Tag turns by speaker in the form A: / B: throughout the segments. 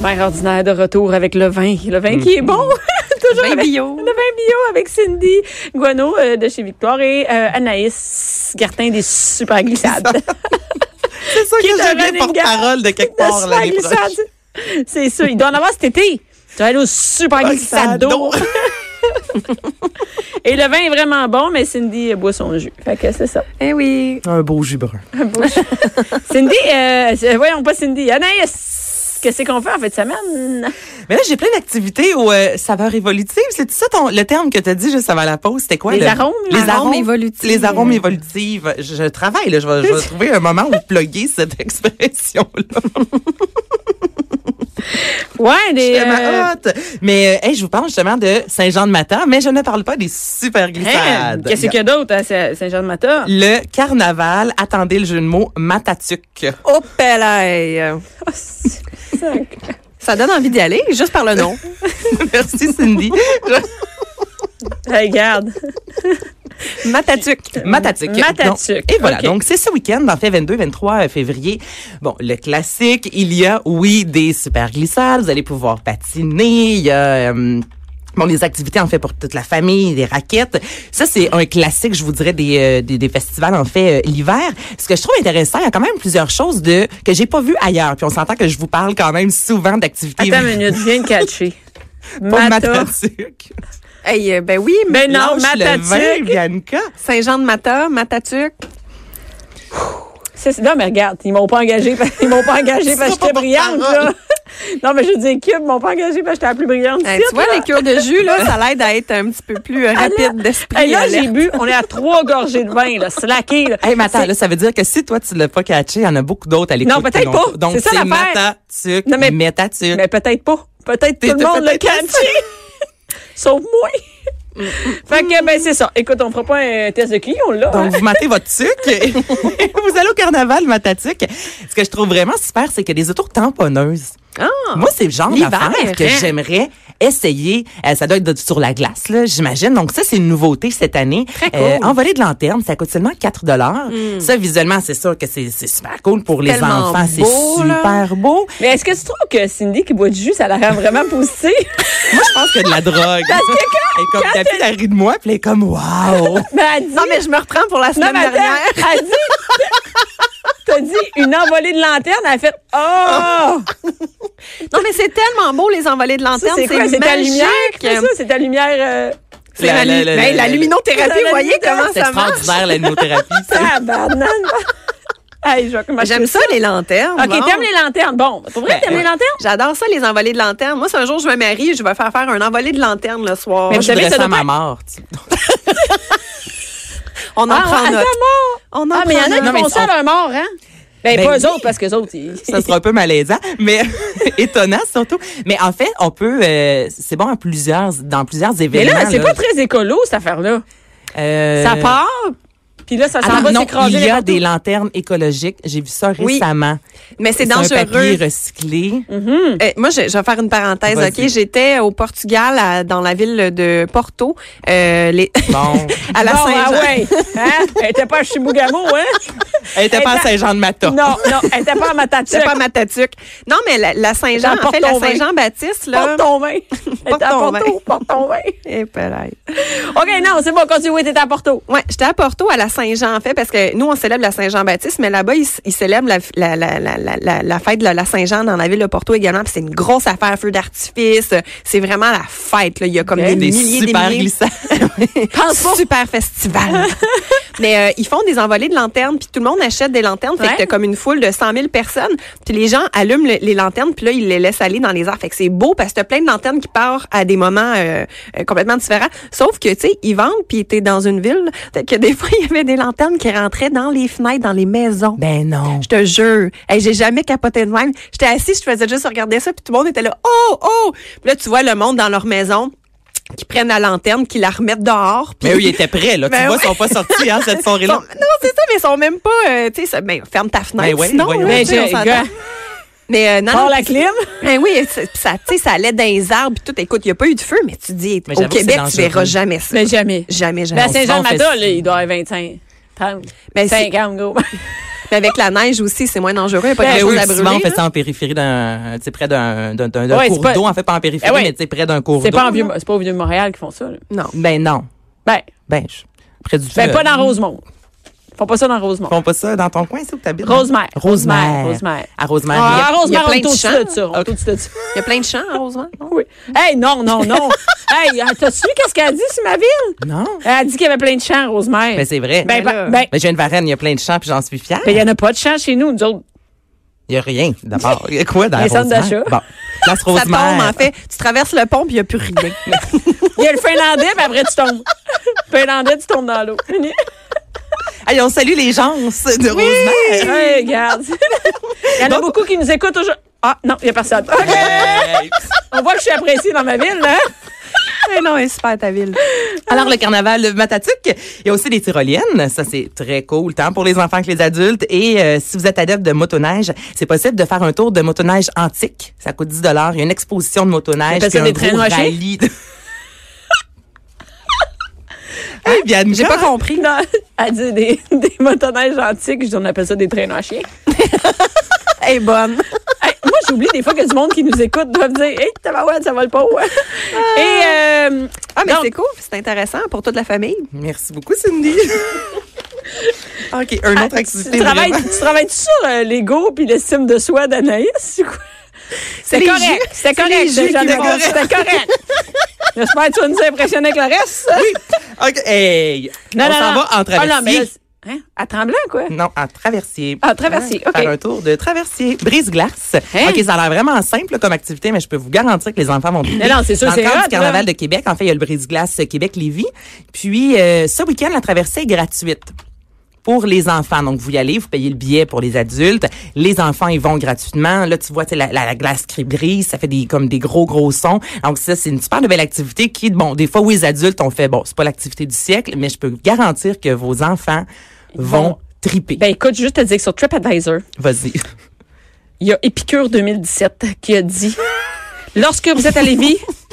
A: Mère ordinaire de retour avec le vin. Le vin qui est bon. Toujours
B: Vin
A: avec-
B: bio.
A: Le vin bio avec Cindy Guano euh, de chez Victoire et euh, Anaïs Gartin des super glissades.
C: C'est ça
A: Qui
C: que
A: est un
C: j'avais porte-parole de quelque part
A: super
C: l'année
A: glissades.
C: prochaine.
A: C'est ça. Il doit en avoir cet été. Tu vas aller au super glissade d'eau. Et le vin est vraiment bon, mais Cindy euh, boit son jus. Fait que c'est ça.
B: Eh oui.
C: Un beau jus brun.
A: Cindy, euh, c'est- voyons pas Cindy. Anaïs, qu'est-ce qu'on fait en fait de semaine?
C: Mais là, j'ai plein d'activités aux euh, saveurs évolutives. C'est ça ton, le terme que tu as dit juste avant la pause? C'était quoi?
A: Les
C: le-
A: arômes,
C: Les arômes,
B: Arômes? évolutifs.
C: Les arômes évolutifs. Je, je travaille, là. Je vais, je vais trouver un moment où plugger cette expression-là.
A: Ouais, des.
C: Tellement
A: euh.
C: Mais, euh, hey, je vous parle justement de Saint-Jean-de-Matin, mais je ne parle pas des super
A: hein,
C: glissades.
A: Qu'est-ce qu'il y a d'autre à Saint- Saint-Jean-de-Mata?
C: Le carnaval, attendez le jeu de mots, Matatuc.
B: Oh, pelaille. Ça donne envie d'y aller, juste par le nom.
C: Merci Cindy.
A: Hey, regarde.
B: Matatuc.
C: Matatuc.
A: Matatuc.
C: Et voilà, donc c'est ce week-end, en fait 22-23 février. Bon, le classique, il y a, oui, des super glissades, vous allez pouvoir patiner, il y a... euh, Bon, des activités en fait pour toute la famille, des raquettes. Ça, c'est un classique, je vous dirais, des, euh, des, des festivals en fait euh, l'hiver. Ce que je trouve intéressant, il y a quand même plusieurs choses de que j'ai pas vu ailleurs. Puis on s'entend que je vous parle quand même souvent d'activités.
A: Attends une minute, viens de catcher.
C: Pas
A: Mata.
C: Matatuc.
B: Hey, euh, ben oui,
A: Ben non, Matatuc.
B: Saint-Jean-de-Mata, Matatuc.
A: Non, mais regarde, ils m'ont pas engagé, ils m'ont pas engagé parce que j'étais brillante, là. Non, mais je veux dire, Cube m'ont pas engagé parce que j'étais la plus brillante.
B: Hey, tu vois,
A: là.
B: les cures de jus, là, ça l'aide à être un petit peu plus euh, rapide d'esprit.
A: Hey, là, j'ai bu, on est à trois gorgées de vin, là, slacké, là.
C: Hey, mais attends, là, ça veut dire que si toi, tu l'as pas catché, il y en a beaucoup d'autres à l'écoute.
A: Non, peut-être pas.
C: Donc,
A: C'est ça, l'affaire.
C: Matatuc,
A: Non, mais-
C: Métatuc.
A: Mais peut-être pas. Peut-être tout le monde l'a catché. Sauf moi. fait que, ben, c'est ça. Écoute, on fera pas un test de l'a. hein?
C: Donc, vous matez votre sucre vous allez au carnaval Matatuc. Ce que je trouve vraiment super, c'est a des autos tamponneuses.
B: Ah,
C: Moi, c'est le genre d'affaire que j'aimerais essayer. Euh, ça doit être sur la glace, là, j'imagine. Donc, ça, c'est une nouveauté cette année.
B: Très cool. Hmm.
C: envolée de lanterne, ça coûte seulement 4 dollars. Ça, visuellement, c'est sûr que c'est super cool pour les enfants. C'est
B: là.
C: super beau.
A: Mais est-ce que tu trouves que Cindy qui boit du jus, ça la rend vraiment positive?
C: Moi, je pense a de la drogue.
A: Parce que quand-
C: Elle est comme,
A: quand
C: ta fille, elle rit de moi, puis elle est comme!
A: Ben, dit,
B: Non, mais je me reprends pour la
A: non,
B: semaine
A: mais
B: dernière.
A: elle dit, t'as dit une envolée de lanterne, elle a fait, oh!
B: Non, mais c'est tellement beau, les envolées de lanterne.
A: c'est quoi? C'est ta
B: magique.
A: lumière fait ça? C'est ta lumière, euh,
B: C'est
C: La-
B: la,
C: la-
B: ben,
C: la-
B: la luminothérapie, vous voyez comment
C: C'est
B: ça marche?
C: extraordinaire, la luminothérapie. ça.
A: Hey, commencer
B: J'aime ça, les lanternes.
A: OK,
B: bon.
A: t'aimes les lanternes. Bon, pour vrai,
B: Ben,
A: t'aimes les lanternes?
B: J'adore ça, les envolées de lanterne. Moi, si un jour je me marie, je vais faire faire un envolé de lanterne le soir.
A: Mais vous
C: je voudrais
A: ça
C: ça à ma
A: pas-
C: mort.
B: On en
A: Ah,
B: prend
A: ouais,
B: note.
A: à ta mort?
B: On en
A: Ah, mais il y en a qui font ça à leur mort, hein? Ben,
C: Ben
A: pas eux
C: oui.
A: autres, parce que autres, ils...
C: Ça sera un peu malaisant, mais étonnant surtout. Mais en fait, on peut, euh, c'est bon à plusieurs, dans plusieurs
A: Mais
C: événements.
A: là, c'est pas très écolo, cette affaire-là.
C: Euh,
A: Ça part, puis là, ça s'en
C: alors
A: va
C: non,
A: s'écraser
C: il y a des lanternes écologiques. J'ai vu ça
B: Oui.
C: récemment.
B: Mais c'est
C: un papier
B: dangereux.
C: recyclé.
B: Euh, moi, je, je vais faire une parenthèse. OK? J'étais au Portugal, à- dans la ville de Porto, euh, les,
C: Bon,
B: à la
A: Bon,
B: Saint-Jean.
A: ah ouais. Hein? Elle était pas à Chibougamau, hein?
C: elle était pas à Saint-Jean-de-Mata.
A: Non, non, elle était pas à Matatuc.
B: C'est pas Matatuc. Non, mais la, la Saint-Jean, en fait, la. Saint-Jean-Baptiste, là.
A: Porte ton vin. Elle à
B: ton
A: Porto, porte ton vin.
B: Eh, pelaille.
A: OK, non, c'est bon, continue. Oui, t'étais à Porto.
B: Ouais, j'étais à Porto à la Saint-Jean en fait parce que nous on célèbre la Saint-Jean-Baptiste, mais là-bas ils, ils célèbrent la, fête de la Saint-Jean dans la ville de Porto également. C'est une grosse affaire feu d'artifice. C'est vraiment la fête. Là. Il y a comme des,
C: Des
B: milliers, des milliers.
C: glissades.
B: Pense pas. Super festival. Mais euh, ils font des envolées de lanternes, puis tout le monde achète des lanternes. Fait
A: Ouais.
B: que t'as comme une foule de 100 000 personnes. Puis les gens allument le- les lanternes, puis là, ils les laissent aller dans les airs. Fait que c'est beau parce que t'as plein de lanternes qui partent à des moments euh, euh, complètement différents. Sauf que, tu sais, ils vendent, puis t'es dans une ville. Fait que des fois, il y avait des lanternes qui rentraient dans les fenêtres, dans les maisons.
C: Ben non.
B: Je te jure. Hey, j'ai jamais capoté de même. J'étais assise, je faisais juste regarder ça, puis tout le monde était là. Oh, oh! Puis là, tu vois le monde dans leur maison qui prennent la lanterne, qui la remettent dehors. puis-
C: Mais eux, ils étaient prêts, là.
B: Ben
C: tu vois,
B: oui.
C: ils sont pas sortis, hein, cette soirée-là.
B: non, c'est ça, mais ils sont même pas, euh, tu sais, ben, ferme ta fenêtre,
C: Ben oui,
B: sinon,
C: voyons.
B: là,
A: Mais
B: s'entend.
A: gars,
B: Mais euh, non,
A: la clim.
B: ben oui, ça, tu sais, ça allait dans les arbres et tout. Écoute, il y a pas eu de feu, mais tu dis,
C: Mais
B: au Québec,
C: c'est
B: tu verras jamais ça.
A: Mais jamais.
B: Jamais, jamais.
A: Ben, à Saint-Jean-Mata, là, il doit avoir 25. 30.
B: Ben, c'est-
A: 50, gros.
B: Mais avec la neige aussi, c'est moins dangereux. Il n'y a pas
A: Ben,
B: de
C: Mais
B: chose
C: oui,
B: à brûler.
C: on fait ça en périphérie d'un, près d'un, d'un, d'un, d'un
A: Ouais,
C: cours d'eau. En fait, pas en périphérie,
A: Eh ouais.
C: mais tu sais, près d'un cours d'eau.
A: C'est pas, pas au Vieux-Montréal qu'ils font ça. là.
B: Non.
C: Ben non.
A: Ben,
C: Ben, je- près du
A: ben pas dans Rosemont. Font pas ça dans Rosemont.
C: Font pas ça dans ton coin, c'est où t'habites?
A: Rosemère.
C: Rosemère.
A: Rosemère.
C: À Rosemère.
A: Ah,
B: il y a
A: Rosemère, on est au-dessus
B: champs.
A: de ça. On est au-dessus de ça.
B: Il y a plein de champs, heureusement. non?
A: Oui. Hey, non, non, non. hey, t'as-tu vu qu'est-ce qu'elle a dit sur ma ville?
C: Non.
A: Elle a dit qu'il y avait plein de champs, Rosemère.
C: Ben, c'est vrai.
A: Ben,
B: Ben
A: ben, ben,
C: Mais j'ai une varenne, il y a plein de champs, puis j'en suis fière.
A: ben, il y en a pas de champs chez nous, nous autres.
C: Il y a rien, d'abord. Il y a quoi dans
A: Les centres
C: Rosemère?
A: d'achat.
C: Bon. Place
B: Ça tombe,
C: Rosemère.
B: en fait. Tu traverses le pont, puis il n'y a plus rien.
A: Il y a le Finlandais, puis après, tu tombes. Finlandais, tu tombes dans l'eau.
C: Hey, on salue les gens de Rosemère.
A: Hey, regarde. Il y en a beaucoup qui nous écoutent aujourd'hui. Ah, non, il n'y a personne. On voit que je suis appréciée dans ma ville, là.
B: Mais non, elle est super ta ville.
C: Alors, le carnaval de Matatuc, il y a aussi des tyroliennes. Ça, c'est très cool, tant pour les enfants que les adultes. Et euh, si vous êtes adepte de motoneige, c'est possible de faire un tour de motoneige antique. Ça coûte 10 Il y a une exposition de motoneige. Puis
A: des
C: gros rallye. Hey, Bianca.
B: J'ai pas compris.
A: Non, elle dit des, des motoneiges antiques. Je dis, on appelle ça des traîneaux à chiens.
B: Elle est bonne.
A: Hey, moi, j'oublie des fois que du monde qui nous écoute doivent dire Hey, tabarouette, ça va le pas. ouais. Et, euh,
B: Ah, mais
A: donc,
B: c'est cool. C'est intéressant pour toute la famille.
C: Merci beaucoup, Cindy. OK, une autre
A: tu
C: activité.
A: travailles, tu travailles sur euh, l'ego puis l'estime de soi d'Anaïs? ou quoi? C'est correct. C'est
B: C'est
A: correct. C'était correct. J'espère que tu vas nous impressionner avec le reste.
C: OK, hey. on s'en va en
A: Ah, non,
C: traversier.
A: c'est- hein? À Tremblant, quoi?
C: non, en traversier.
A: Ah, traversier, OK.
C: Faire un tour de traversier. Brise-glace.
A: Hein?
C: OK, ça a l'air vraiment simple comme activité, mais je peux vous garantir que les enfants vont.
A: Mais non, c'est sûr,
C: Dans
A: c'est
C: du Carnaval
A: là.
C: de Québec, en fait, il y a le brise-glace Québec-Lévis. Puis, euh, ce week-end, la traversée est gratuite. Pour les enfants. Donc, vous y allez, vous payez le billet pour les adultes. Les enfants, ils vont gratuitement. Là, tu vois, la, la, la glace qui brise, ça fait des, comme des gros, gros sons. Donc, ça, c'est une super de belle activité qui, bon, des fois, oui, les adultes ont fait, bon, c'est pas l'activité du siècle, mais je peux garantir que vos enfants vont
A: vont-
C: triper.
A: Ben, écoute, juste te dire que sur TripAdvisor,
C: Vas-y.
A: il y a Épicure 2017 qui a dit Lorsque vous êtes à Lévis,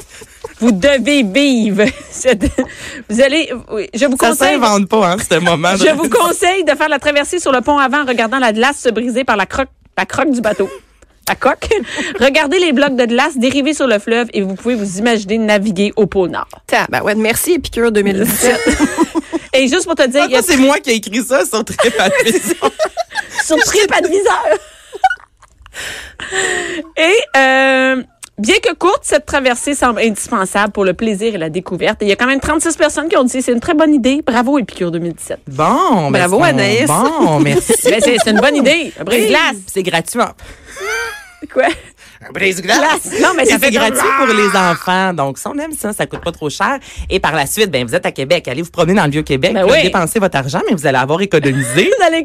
A: vous devez vivre. Vous allez. oui, Je vous
C: Ça
A: conseille.
C: s'invente pas, hein, ce moment.
A: Je vous conseille de faire la traversée sur le pont avant en regardant la glace se briser par la croque, la croque du bateau. La coque. Regardez les blocs de glace dériver sur le fleuve et vous pouvez vous imaginer naviguer au pôle Nord.
B: Ben ouais, merci Épicure 2017.
A: Et juste pour te dire, il y a
C: Pourquoi c'est moi qui ai écrit ça sur TripAdvisor?
A: sur TripAdvisor. Et euh, bien que courte, cette traversée semble indispensable pour le plaisir et la découverte. Et il y a quand même 36 personnes qui ont dit c'est une très bonne idée. Bravo Épicure 2017.
C: Bon,
B: Bravo, Anaïs.
C: Bon, merci.
A: Ben, c'est une bonne idée. Un brise-glace.
C: C'est gratuit.
A: Quoi?
C: Un brise-glace.
A: Glace. Non, mais ça
C: Et
A: fait
C: c'est gratuit pour les enfants. Donc, si on aime ça, ça coûte pas trop cher. Et par la suite, ben, vous êtes à Québec. Allez vous promener dans le Vieux-Québec.
A: Ben
C: Vous
A: oui.
C: dépensez votre argent, mais vous allez avoir économisé
A: allez-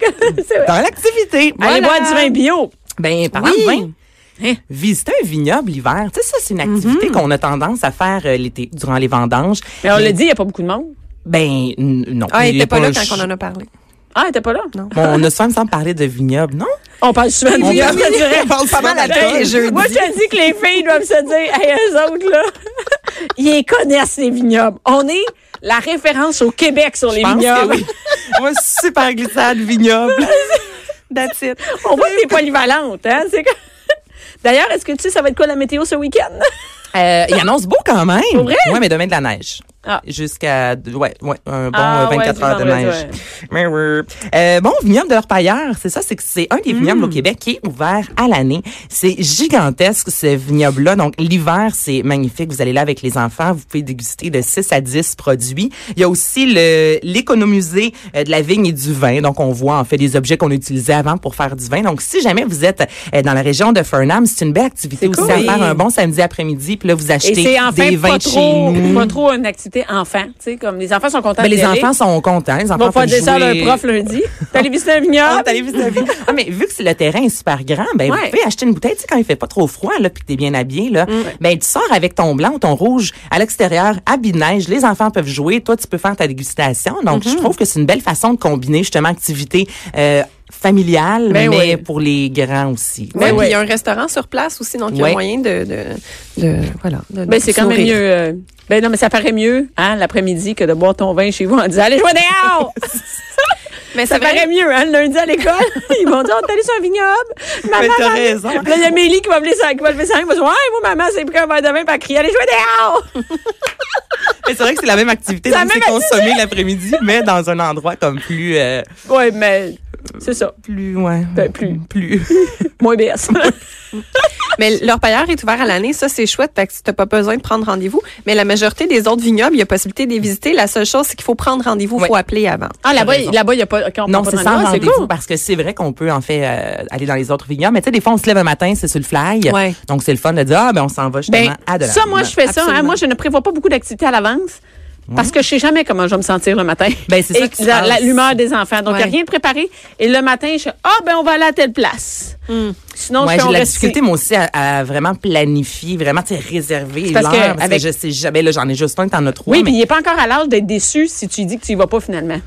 C: dans l'activité.
A: Allez
C: Voilà.
A: boire du vin bio.
C: Ben, parlant
B: Oui.
C: de vin,
A: Hein?
C: visiter un vignoble l'hiver, tu sais, ça, c'est une activité qu'on a tendance à faire euh, l'été, durant les vendanges.
A: Mais on l'a dit, il n'y a pas beaucoup de monde.
C: Ben, non.
B: Ah,
C: Il y a
B: était pas là quand on en a parlé.
A: Ah, t'es pas là?
B: Non.
C: Bon, on a souvent me semble parler de vignoble, non?
A: On parle souvent de vignoble, je dirais.
C: on parle
B: Pas mal
C: souvent
B: à
C: d'alcool.
B: tous les jeudis.
A: Moi, je te dis que les filles doivent se dire, hey, eux autres, là, ils connaissent les vignobles. On est la référence au Québec sur les
C: pense
A: vignobles.
C: que oui. Moi, super glissade, vignoble.
B: That's it.
A: On voit que t'es polyvalente, hein? C'est que- D'ailleurs, est-ce que tu sais, ça va être quoi la météo ce week-end?
C: Euh, il annonce beau quand même.
A: Pour vrai?
C: Ouais, mais demain de la neige.
A: Ah.
C: Jusqu'à, ouais, ouais, un bon
A: Ah,
C: euh, 24
A: ouais,
C: heures de neige. Euh, bon, vignoble de l'Orpailleur, c'est ça, c'est que c'est un des vignobles au Québec qui est ouvert à l'année. C'est gigantesque, ce vignoble-là. Donc, l'hiver, c'est magnifique. Vous allez là avec les enfants, vous pouvez déguster de 6 à 10 produits. Il y a aussi le l'économusée euh, de la vigne et du vin. Donc, on voit, en fait, des objets qu'on utilisait avant pour faire du vin. Donc, si jamais vous êtes euh, dans la région de Fernham, c'est une belle activité aussi
A: cool.
C: à faire un bon samedi après-midi. Puis là, vous
A: Et
C: achetez
A: c'est enfin
C: des vins
A: pas
C: de chez nous.
A: pas trop une activité enfant. Tu sais, comme les enfants sont contents
C: Ben,
A: d'y
C: les
A: aller.
C: enfants sont contents. Les enfants
A: vont pas un
C: jouer.
A: prof lundi. Allé visiter un
C: Ah,
A: vignoble?
C: t'as allé visiter la ville. Ah, mais vu que le terrain est super grand, ben,
A: Ouais.
C: vous pouvez acheter une bouteille, tu sais, quand il fait pas trop froid, là, puis que t'es bien habillé, là.
A: Mm.
C: Ben, tu sors avec ton blanc ou ton rouge à l'extérieur, habit de neige, les enfants peuvent jouer, toi, tu peux faire ta dégustation. Donc,
A: Mm-hmm.
C: je trouve que c'est une belle façon de combiner, justement, activité, euh, familiale,
A: Ben
C: mais
A: oui.
C: pour les grands aussi.
A: Ben
B: puis
A: ouais.
B: il y a un restaurant sur place aussi, donc il y a moyen de, de, de voilà. de-
A: Ben, c'est quand même mieux. euh, ben non, mais ça paraît mieux, hein, l'après-midi, que de boire ton vin chez vous en disant, allez jouer dehors!
B: Mais
A: ça paraît mieux, hein, le lundi à l'école. Ils vont dire, on est allé sur un vignoble? Maman,
C: Mais t'as
A: maman.
C: raison.
A: Puis Là, il y a Mélie qui va lever sa, qui va lever main, qui va dire, ouais, moi, maman, c'est pris un verre de vin, puis elle crie, allez jouer dehors!
C: Mais c'est vrai que c'est la même activité,
A: C'est
C: consommé l'après-midi, mais dans un endroit comme plus, euh,
A: Ouais, mais c'est ça.
C: plus, ouais.
A: Ben, plus.
C: Plus.
A: Moins BS.
B: Mais leur pailleur est ouvert à l'année, ça c'est chouette, fait que t'as pas besoin de prendre rendez-vous. Mais la majorité des autres vignobles, il y a possibilité de les visiter. La seule chose, c'est qu'il faut prendre rendez-vous, il
C: Ouais.
B: faut appeler avant.
A: ah, là-bas, il n'y a pas, quand on
C: Non, c'est sans
A: rendez-vous, cool.
C: parce que c'est vrai qu'on peut en fait euh, aller dans les autres vignobles. Mais tu sais, des fois, on se lève un matin, c'est sur le fly.
B: Ouais.
C: Donc, c'est le fun de dire, ah, ben, on s'en va justement
A: Ben,
C: à de la
A: ça, moi, je fais ça. hein. Moi, je ne prévois pas beaucoup d'activités à l'avance. Parce que je sais jamais comment je vais me sentir le matin.
C: Ben, c'est ça
A: l'humeur des enfants. Donc, il n'y a
B: Ouais.
A: rien de préparé. Et le matin, je ah, ben, on va aller à telle place. Sinon,
C: Ouais,
A: je
C: j'ai la difficulté, moi aussi, à, à vraiment planifier, vraiment, tu réserver
A: parce que
C: Parce que
A: avec-
C: je sais jamais, là, j'en ai juste un, t'en as trois.
A: Oui,
C: mais-
A: puis il n'est pas encore à l'âge d'être déçu si tu dis que tu y vas pas finalement.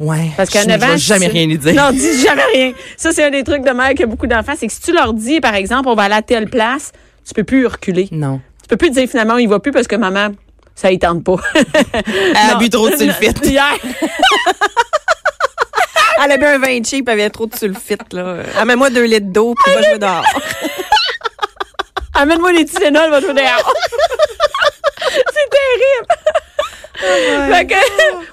C: Ouais.
A: Parce qu'à
C: je
A: 9
C: ne
A: ans.
C: vais jamais rien lui dire.
A: Non, dis jamais rien. Ça, c'est un des trucs de mère que beaucoup d'enfants. C'est que si tu leur dis, par exemple, on va aller à telle place, tu peux plus reculer.
C: Non.
A: Tu peux plus dire finalement, on y va plus parce que maman, ça y tente pas.
C: Elle a bu trop de sulfite.
A: Hier.
B: Elle a bu un vin cheap, elle avait trop de sulfite, là. Amène-moi deux litres d'eau, puis va jouer dehors.
A: Amène-moi des Tylenol, va jouer dehors. c'est terrible. Fait que-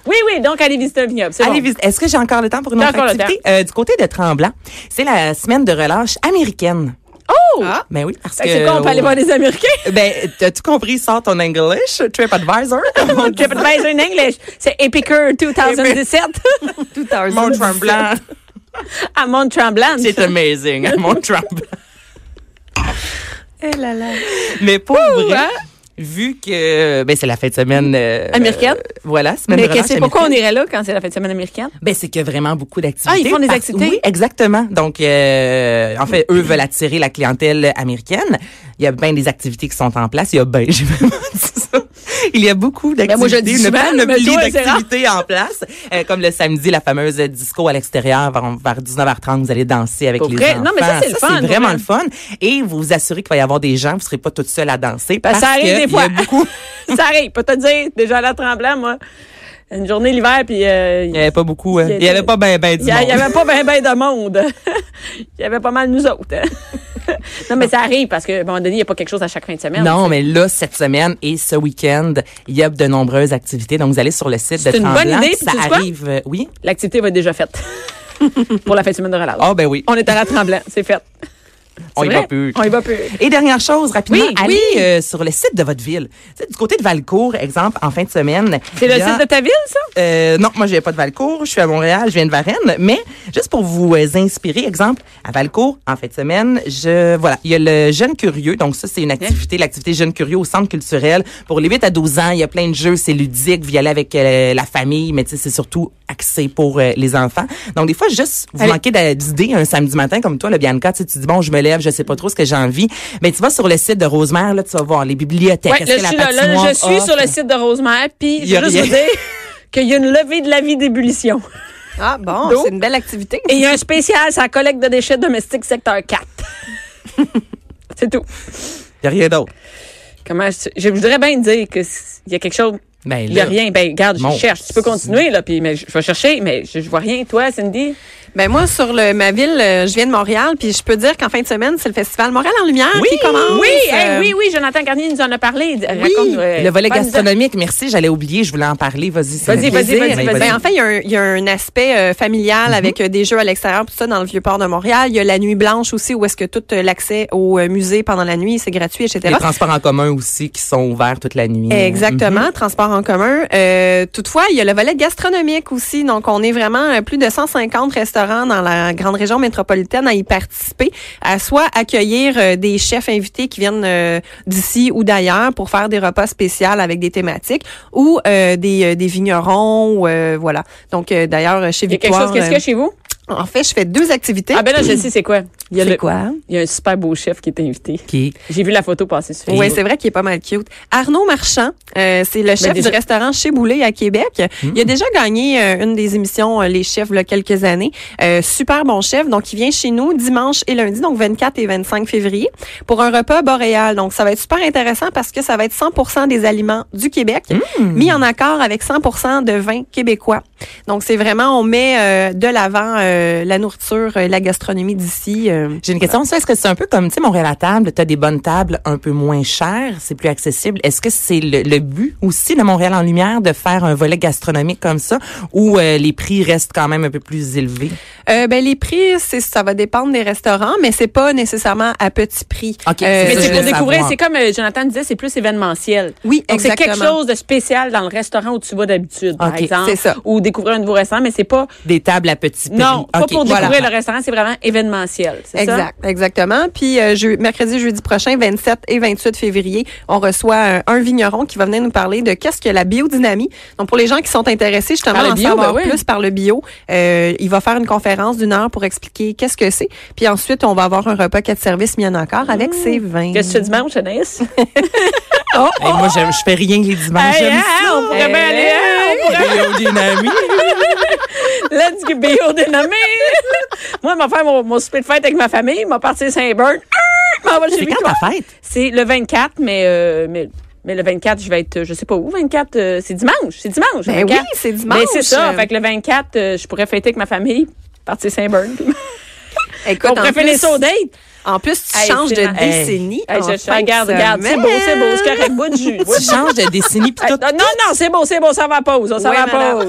A: oui, oui, donc allez visiter un vignoble. C'est
C: Allez
A: bon.
C: visiter. Est-ce que j'ai encore le temps pour une autre activité? Euh, du côté de Tremblant, c'est la semaine de relâche américaine.
A: Oh!
B: Ah.
C: Ben oui, parce que...
A: c'est quoi, on peut aller voir des Américains?
C: Ben, t'as-tu compris, sors ton English, TripAdvisor?
A: TripAdvisor in English. C'est Epicure 2017
B: Tout à l'heure.
C: Mont Tremblant.
A: à Mont-Tremblant.
C: C'est amazing, à Mont Tremblant.
B: Eh là là.
C: Mais pour vrai,
A: hein?
C: Vu que ben c'est la fin de semaine euh,
A: Américaine?
C: euh, voilà, semaine
A: Mais
C: de
A: c'est pourquoi on irait là quand c'est la fête de semaine américaine?
C: Ben c'est qu'il y a vraiment beaucoup d'activités.
A: Ah, ils font des activités?
C: Oui, exactement. Donc euh, en fait, eux veulent attirer la clientèle américaine. Il y a bien des activités qui sont en place. Il y a ben, j'ai vraiment dit ça. Il y a beaucoup d'activités,
A: Ben, moi, je le dis
C: une panoplie d'activités en place, Euh, comme le samedi la fameuse disco à l'extérieur vers, vers 19h30, vous allez danser avec
A: Pour
C: les
A: vrai?
C: enfants.
A: Non, mais ça, c'est le fun,
C: C'est vraiment
A: vrai.
C: le fun et vous vous assurez qu'il va y avoir des gens, vous serez pas toute seule à danser parce
A: ça
C: que il y a beaucoup
A: ça arrive, pas te dire. Déjà là, tremblant, moi. Une journée l'hiver, puis euh,
C: Il y avait pas beaucoup. hein.
A: Il y
C: Il y avait pas ben ben du monde.
A: il y avait pas bien ben de monde. il y avait pas mal nous autres. hein. non, mais ça arrive parce qu'à un moment donné, il n'y a pas quelque chose à chaque fin de semaine.
C: Non, mais là, cette semaine et ce week-end, il y a de nombreuses activités. Donc, vous allez sur le site de
A: C'est une bonne
C: Tremblant.
A: idée,
C: Ça
A: sais quoi?
C: arrive, euh, oui?
A: L'activité va être déjà faite. Pour la fin de semaine de relâche.
C: Ah, ben oui.
A: On est à la tremblant, c'est fait.
C: On y va plus.
A: On y va plus.
C: Et dernière chose, rapidement,
A: Oui,
C: allez
A: oui.
C: euh, sur le site de votre ville. Tu sais, du côté de Valcourt, exemple, en fin de semaine.
A: C'est le
C: a-
A: site de ta ville, ça?
C: Euh, non, moi, je viens pas de Valcourt. Je suis à Montréal. Je viens de Varennes. Mais juste pour vous euh, inspirer, exemple, à Valcourt, en fin de semaine, je voilà, il y a le Jeune Curieux. Donc ça, c'est une activité, l'activité Jeune Curieux au Centre culturel pour les 8 à 12 ans. Il y a plein de jeux, c'est ludique. Vous y allez avec euh, la famille, mais tu sais, c'est surtout axé pour euh, les enfants. Donc des fois, juste vous
A: Allez.
C: manquez d'idées un samedi matin comme toi, le Bianca, tu sais, tu dis bon, je me lève, je sais pas trop ce que j'ai envie. Mais tu vas sur le site de Rosemère, là, tu vas voir les bibliothèques.
A: Là, je
C: la
A: suis là, là,
C: patinoire
A: je suis
C: offre?
A: sur le site de Rosemère, puis je veux juste vous dire qu'il y a une levée de la vie d'ébullition.
B: Ah bon, c'est une belle activité.
A: Et il y a un spécial, c'est la collecte de déchets domestiques secteur 4. c'est tout.
C: Il y a rien d'autre.
A: Comment je, je voudrais bien dire que s- il y a quelque chose.
C: Ben,
A: Il y a rien. Ben, regarde, je cherche. Tu peux continuer, là, puis mais je je vais chercher, mais je, je vois rien. Toi, Cindy?
B: Ben moi, sur le, ma ville, euh, je viens de Montréal, puis je peux dire qu'en fin de semaine, c'est le festival Montréal en Lumière
C: Oui,
B: qui commence.
A: Oui, hey,
B: Euh,
A: oui, oui, Jonathan Garnier nous en a parlé. Raconte, euh,
C: Le volet gastronomique, merci, j'allais oublier, je voulais en parler. Vas-y, c'est
A: Vas-y,
C: un
A: vas-y, vas-y,
C: Ben,
A: vas-y.
B: Ben, en fait, il y, a un- il y a un aspect euh, familial avec euh, des jeux à l'extérieur, tout ça, dans le Vieux-Port de Montréal. Il y a la Nuit Blanche aussi, où est-ce que tout euh, l'accès au euh, musée pendant la nuit, c'est gratuit, etc.
C: Les transports en commun aussi qui sont ouverts toute la nuit.
B: Exactement, transport en commun. Euh, toutefois, il y a le volet gastronomique aussi. Donc, on est vraiment euh, plus de 150 restaurants dans la grande région métropolitaine à y participer, à soit accueillir euh, des chefs invités qui viennent euh, d'ici ou d'ailleurs pour faire des repas spéciaux avec des thématiques, ou euh, des, des vignerons, voilà. Donc, d'ailleurs, chez
A: Il y a quelque
B: Victoire,
A: chose, qu'est-ce a chez vous?
B: En fait, je fais deux activités.
A: Ah ben là, je sais c'est quoi? Il y a
B: C'est
A: le-
B: quoi?
A: Il y a un super beau chef qui est invité.
C: Qui
A: J'ai vu la photo passer sur
B: Oui, c'est vrai qu'il est pas mal cute. Arnaud Marchand, euh, c'est le chef
A: déjà-
B: du restaurant Chez Boulet à Québec. Il a déjà gagné euh, une des émissions euh, Les Chefs il y a quelques années. Euh, super bon chef. Donc, il vient chez nous dimanche et lundi, donc 24 et 25 février, pour un repas boréal. Donc, ça va être super intéressant parce que ça va être 100 des aliments du Québec mis en accord avec 100 de vin québécois. Donc, c'est vraiment, on met euh, de l'avant euh, la nourriture, euh, la gastronomie d'ici. euh.
C: J'ai une question. Est-ce que c'est un peu comme, tu sais, Montréal à table, tu as des bonnes tables un peu moins chères, c'est plus accessible. Est-ce que c'est le, le but aussi de Montréal en lumière de faire un volet gastronomique comme ça ou euh, les prix restent quand même un peu plus élevés?
B: Euh, ben les prix, c'est ça va dépendre des restaurants, mais c'est pas nécessairement à petit prix.
C: OK, c'est
A: Mais c'est pour découvrir, c'est comme euh, Jonathan disait, c'est plus événementiel.
B: Oui,
A: Donc c'est quelque chose de spécial dans le restaurant où tu vas d'habitude, par
C: OK,
A: exemple.
B: c'est ça.
A: Ou découvrir un nouveau restaurant, mais c'est pas
C: Des tables à petit prix.
A: non, pas pour
C: voilà.
A: découvrir le restaurant, c'est vraiment événementiel, c'est ça?
B: Exact, exactement. Puis euh, je- mercredi, jeudi prochain, 27 et 28 février, on reçoit euh, un vigneron qui va venir nous parler de qu'est-ce que la biodynamie. Donc pour les gens qui sont intéressés justement à en
A: bio,
B: savoir
A: ben oui.
B: plus par le bio, euh, il va faire une conférence d'une heure pour expliquer qu'est-ce que c'est. Puis ensuite, on va avoir un repas quatre services mis en accord avec ses vins.
A: Qu'est-ce que tu dimanche, Anaïs?
C: Hey, moi, je, je fais rien les dimanches.
A: Hey,
C: J'aime
A: hein, on pourrait bien pourrait
C: Biodynamie.
A: Let's go bio dénommé. Moi, je vais faire mon, mon souper de fête avec ma famille, je vais partir chez
C: C'est quand ta fête?
A: C'est le 24, mais, euh, mais, mais le 24, je vais être, je sais pas où, 24, euh, c'est dimanche, c'est dimanche.
B: Ben
A: 24.
B: oui, c'est dimanche.
A: Mais c'est ça, fait que le 24, euh, je pourrais fêter avec ma famille, partir puis
B: Écoute,
A: On pourrait
B: en
A: finir ça au date.
B: En plus, tu
A: Hey,
B: changes de
C: Hey.
B: décennie.
A: Hey, je, je regarde, regarde, c'est beau, c'est beau, c'est correct, bout de jus.
C: Tu changes de décennie tout.
A: non, non, c'est beau, c'est beau, ça va pause,
B: Oui,
A: va
B: madame.
A: pause.